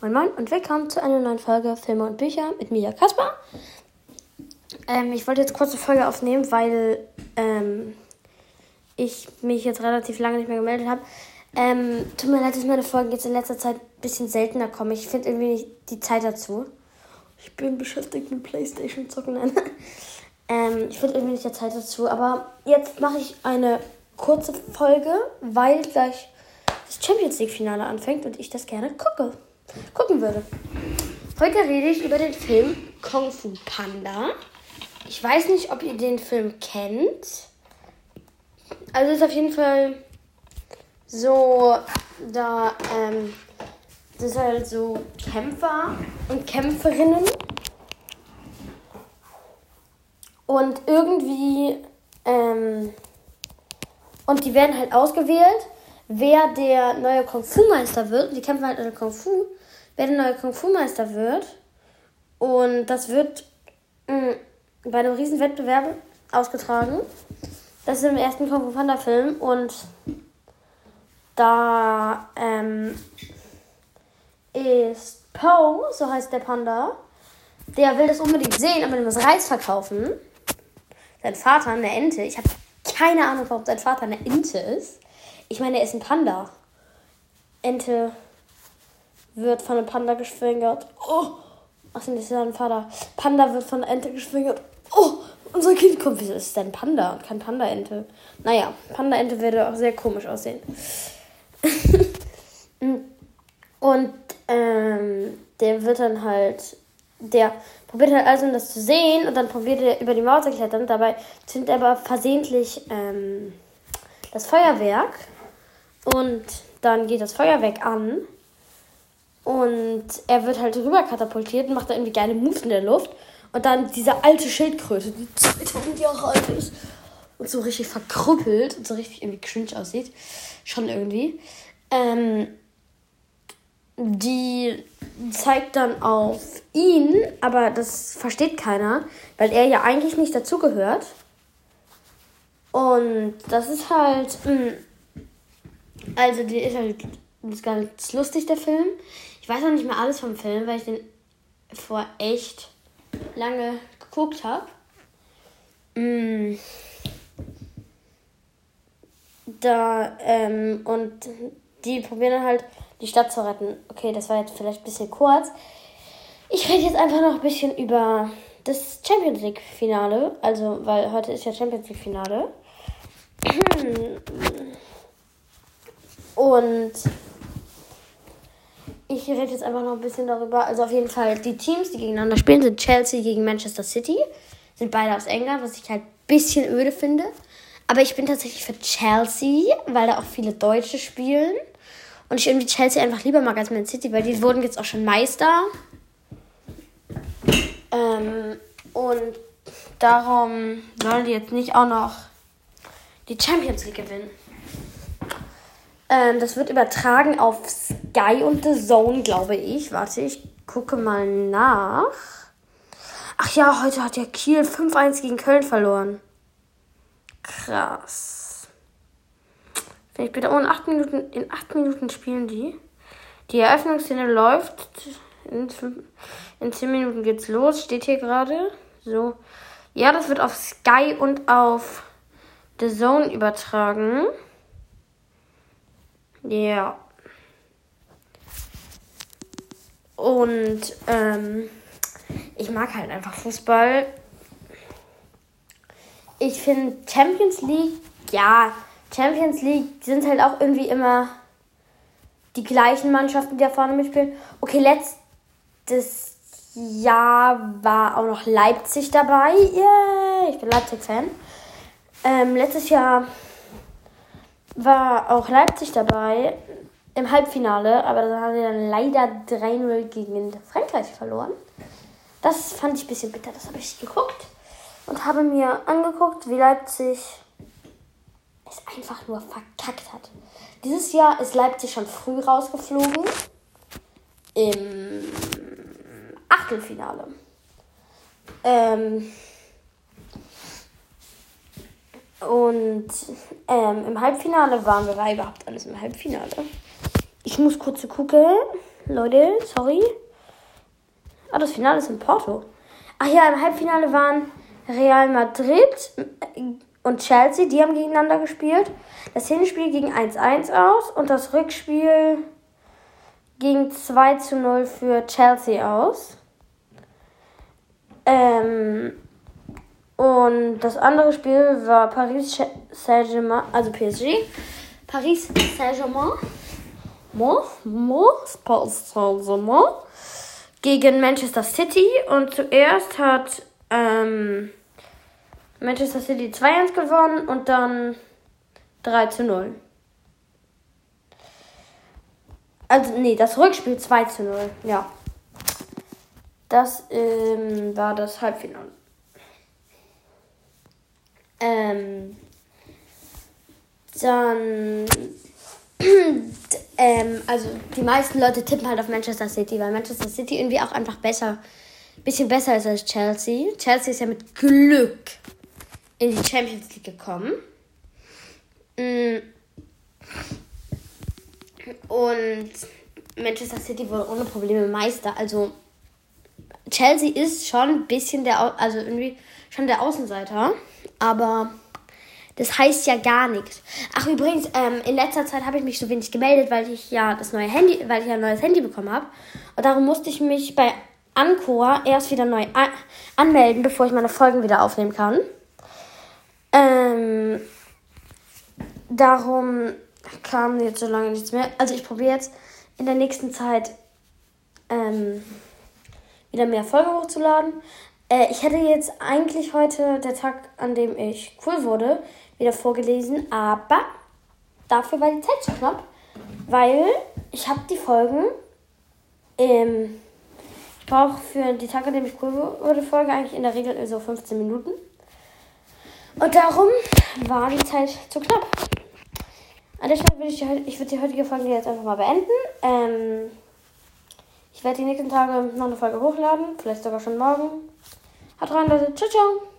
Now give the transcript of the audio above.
Moin Moin und willkommen zu einer neuen Folge Filme und Bücher mit mir, Kaspar. Ähm, ich wollte jetzt kurz eine Folge aufnehmen, weil ähm, ich mich jetzt relativ lange nicht mehr gemeldet habe. Ähm, tut mir leid, dass meine Folgen jetzt in letzter Zeit ein bisschen seltener kommen. Ich finde irgendwie nicht die Zeit dazu. Ich bin beschäftigt mit Playstation zocken. ähm, ich finde irgendwie nicht die Zeit dazu. Aber jetzt mache ich eine kurze Folge, weil gleich das Champions League Finale anfängt und ich das gerne gucke gucken würde. Heute rede ich über den Film Kung Fu Panda. Ich weiß nicht, ob ihr den Film kennt. Also ist auf jeden Fall so, da ähm, das sind halt so Kämpfer und Kämpferinnen. Und irgendwie, ähm, und die werden halt ausgewählt, wer der neue Kung Fu Meister wird. Die kämpfen halt in Kung Fu wer der neue Kung Fu Meister wird. Und das wird mh, mm, bei einem riesen Wettbewerb ausgetragen. Das ist im ersten Kung Fu Panda Film und da ähm, ist Poe, so heißt der Panda, der will das unbedingt sehen, aber der muss Reis verkaufen. Sein Vater, eine Ente, ich habe keine Ahnung, warum sein Vater eine Ente ist. Ich meine, er ist ein Panda. Ente wird von einem Panda geschwängert. Oh, ach, das ist ja ein Vater. Panda wird von einer Ente geschwängert. Oh, unser Kind kommt. Wieso ist denn Panda und kein Panda-Ente? Naja, Panda-Ente würde auch sehr komisch aussehen. und ähm, der wird dann halt, der probiert halt also, um das zu sehen und dann probiert er über die Mauer zu klettern. Dabei zündet er aber versehentlich ähm, das Feuerwerk und dann geht das Feuerwerk an und er wird halt rüber katapultiert und macht da irgendwie geile Moves in der Luft. Und dann diese alte Schildkröte, die 2000 Jahre alt ist und so richtig verkrüppelt und so richtig irgendwie cringe aussieht. Schon irgendwie. Ähm, die zeigt dann auf ihn, aber das versteht keiner, weil er ja eigentlich nicht dazugehört. Und das ist halt. Mh, mm, also, die ist halt ist ganz lustig, der Film. Ich weiß noch nicht mehr alles vom Film, weil ich den vor echt lange geguckt habe. Mm. Da, ähm, und die probieren dann halt die Stadt zu retten. Okay, das war jetzt vielleicht ein bisschen kurz. Ich rede jetzt einfach noch ein bisschen über das Champions League Finale. Also, weil heute ist ja Champions League Finale. Und ich rede jetzt einfach noch ein bisschen darüber. Also auf jeden Fall, die Teams, die gegeneinander spielen, sind Chelsea gegen Manchester City. Sind beide aus England, was ich halt ein bisschen öde finde. Aber ich bin tatsächlich für Chelsea, weil da auch viele Deutsche spielen. Und ich irgendwie Chelsea einfach lieber mag als Man City, weil die wurden jetzt auch schon Meister. Ähm, und darum sollen die jetzt nicht auch noch die Champions League gewinnen. Ähm, das wird übertragen auf Sky und The Zone, glaube ich. Warte, ich gucke mal nach. Ach ja, heute hat ja Kiel 5-1 gegen Köln verloren. Krass. Vielleicht bitte. Oh, in 8 Minuten, in 8 Minuten spielen die. Die Eröffnungsszene läuft. In, in 10 Minuten geht's los. Steht hier gerade. So. Ja, das wird auf Sky und auf The Zone übertragen. Ja. Und ähm, ich mag halt einfach Fußball. Ich finde Champions League, ja, Champions League sind halt auch irgendwie immer die gleichen Mannschaften, die da vorne mitspielen. Okay, letztes Jahr war auch noch Leipzig dabei. Yeah, ich bin Leipzig-Fan. Ähm, letztes Jahr war auch Leipzig dabei im Halbfinale, aber da haben sie dann leider 3-0 gegen Frankreich verloren. Das fand ich ein bisschen bitter, das habe ich geguckt und habe mir angeguckt, wie Leipzig es einfach nur verkackt hat. Dieses Jahr ist Leipzig schon früh rausgeflogen im Achtelfinale. Ähm, und ähm, im Halbfinale waren wir, war überhaupt alles im Halbfinale. Ich muss kurz gucken. Leute, sorry. Ah, das Finale ist in Porto. Ach ja, im Halbfinale waren Real Madrid und Chelsea, die haben gegeneinander gespielt. Das Hinspiel ging 1-1 aus und das Rückspiel ging 2 zu 0 für Chelsea aus. Ähm, und das andere Spiel war Paris Saint-Germain, also PSG. Paris Saint-Germain. Mo, Mo, Saint-Germain. Gegen Manchester City. Und zuerst hat ähm, Manchester City 2-1 gewonnen und dann 3 zu 0. Also, nee, das Rückspiel 2 zu 0, ja. Das ähm, war das Halbfinale. Ähm, dann, ähm, also die meisten Leute tippen halt auf Manchester City, weil Manchester City irgendwie auch einfach besser, bisschen besser ist als Chelsea. Chelsea ist ja mit Glück in die Champions League gekommen. Mm. Und Manchester City wurde ohne Probleme Meister. Also Chelsea ist schon ein bisschen der, also irgendwie schon der Außenseiter, aber das heißt ja gar nichts. Ach übrigens, ähm, in letzter Zeit habe ich mich so wenig gemeldet, weil ich ja das neue Handy, weil ich ja ein neues Handy bekommen habe. Und darum musste ich mich bei Ancora erst wieder neu an anmelden, bevor ich meine Folgen wieder aufnehmen kann. Ähm, darum kam jetzt so lange nichts mehr. Also ich probiere jetzt in der nächsten Zeit ähm, wieder mehr Folgen hochzuladen. Äh, ich hätte jetzt eigentlich heute, der Tag, an dem ich cool wurde, wieder vorgelesen, aber dafür war die Zeit zu knapp, weil ich habe die Folgen, ähm, ich brauche für die Tage, an dem ich cool wurde, Folge eigentlich in der Regel so 15 Minuten. Und darum war die Zeit zu knapp. An der Stelle würde ich, die, ich würde die heutige Folge jetzt einfach mal beenden. Ähm, ich werde die nächsten Tage noch eine Folge hochladen, vielleicht sogar schon morgen. Haut rein, Leute. Ciao, ciao.